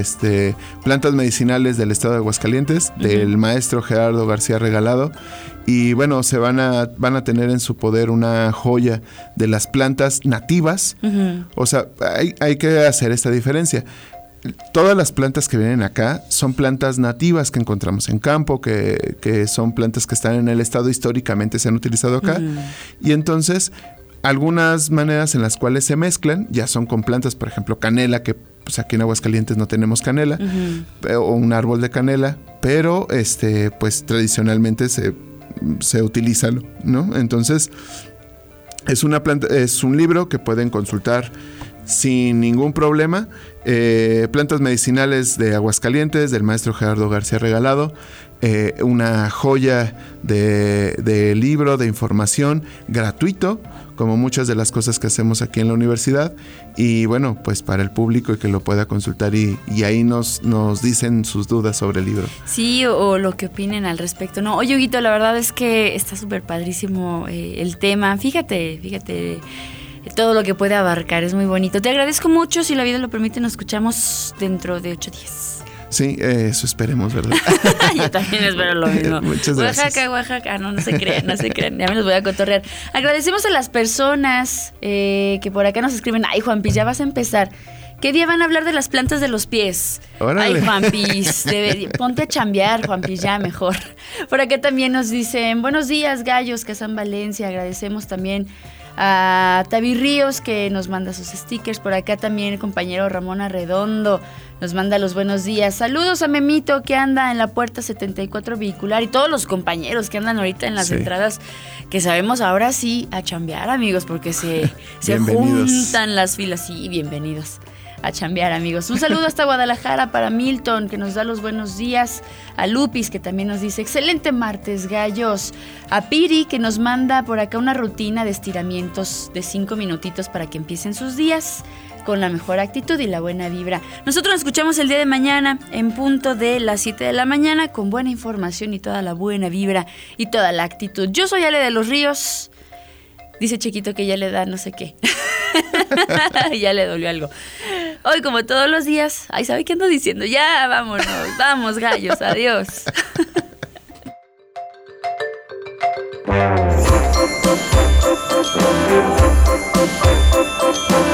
este, plantas medicinales del estado de Aguascalientes, del maestro Gerardo García Regalado. Y bueno, se van a, van a tener en su poder una joya de las plantas nativas. O sea, hay, hay que hacer esta diferencia todas las plantas que vienen acá son plantas nativas que encontramos en campo, que, que, son plantas que están en el estado históricamente se han utilizado acá. Y entonces algunas maneras en las cuales se mezclan ya son con plantas, por ejemplo, canela, que pues aquí en Aguascalientes no tenemos canela, o un árbol de canela, pero este, pues tradicionalmente se, se utiliza, ¿no? Entonces, es una planta, es un libro que pueden consultar sin ningún problema. Eh, plantas medicinales de Aguascalientes, del maestro Gerardo García Regalado. Eh, una joya de, libro, de información gratuito como muchas de las cosas que hacemos aquí en la universidad. Y bueno, pues para el público y que lo pueda consultar y, ahí nos, nos dicen sus dudas sobre el libro. Sí, o, lo que opinen al respecto. No, oye, Huguito, la verdad es que está súper padrísimo eh, el tema. Fíjate, fíjate todo lo que puede abarcar, es muy bonito. Te agradezco mucho, si la vida lo permite, nos escuchamos dentro de ocho días. Sí, eso esperemos, ¿verdad? Yo también espero lo mismo. Muchas gracias. Oaxaca, Oaxaca, no, no se crean, no se crean, ya me los voy a cotorrear. Agradecemos a las personas eh, que por acá nos escriben, ay Juanpi, ya vas a empezar. ¿Qué día van a hablar de las plantas de los pies? Ay, Juanpis, ponte a chambear, Juanpis, ya mejor. Por acá también nos dicen, buenos días, gallos, que San Valencia. Agradecemos también a Tavi Ríos que nos manda sus stickers. Por acá también el compañero Ramón Arredondo nos manda los buenos días. Saludos a Memito que anda en la puerta 74 vehicular y todos los compañeros que andan ahorita en las entradas que sabemos ahora sí a chambear amigos porque se, se juntan las filas. Sí, bienvenidos a chambear, amigos. Un saludo hasta Guadalajara para Milton, que nos da los buenos días. A Lupis, que también nos dice, excelente martes, gallos. A Piri, que nos manda por acá una rutina de estiramientos de cinco minutitos para que empiecen sus días con la mejor actitud y la buena vibra. Nosotros nos escuchamos el día de mañana en punto de las 7 de la mañana con buena información y toda la buena vibra y toda la actitud. Yo soy Ale de los Ríos. Dice Chiquito que ya le da no sé qué. ya le dolió algo. Hoy, como todos los días, ay, ¿sabe qué ando diciendo? Ya, vámonos, vamos, gallos, adiós.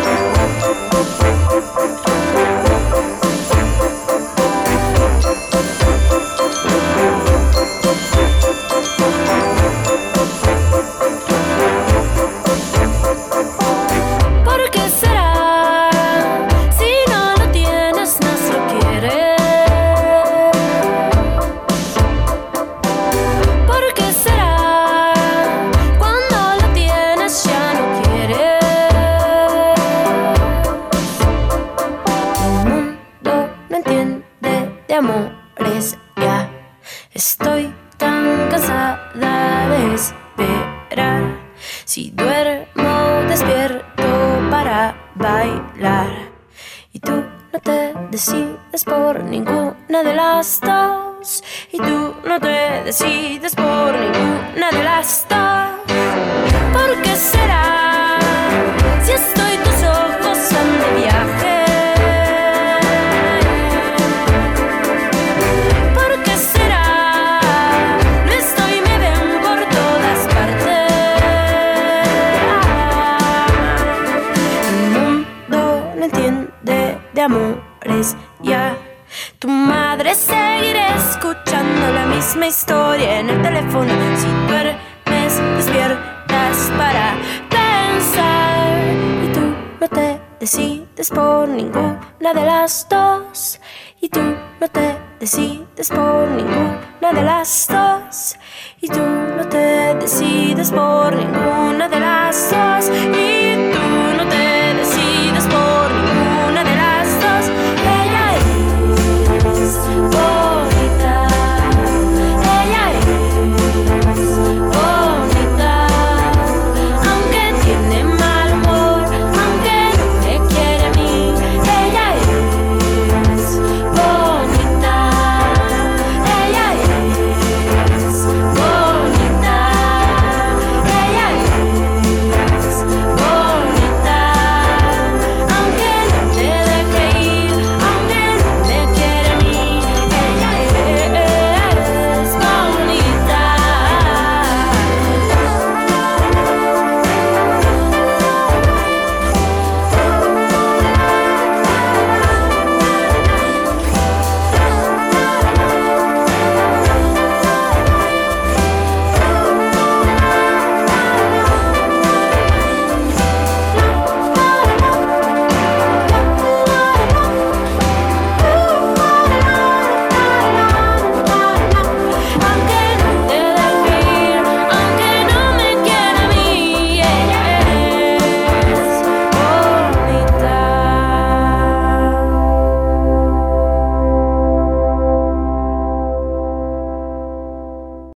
misma historia en el teléfono. Si duermes, despiertas para pensar. Y tú no te decides por ninguna de las dos. Y tú no te decides por ninguna de las dos. Y tú no te decides por ninguna de las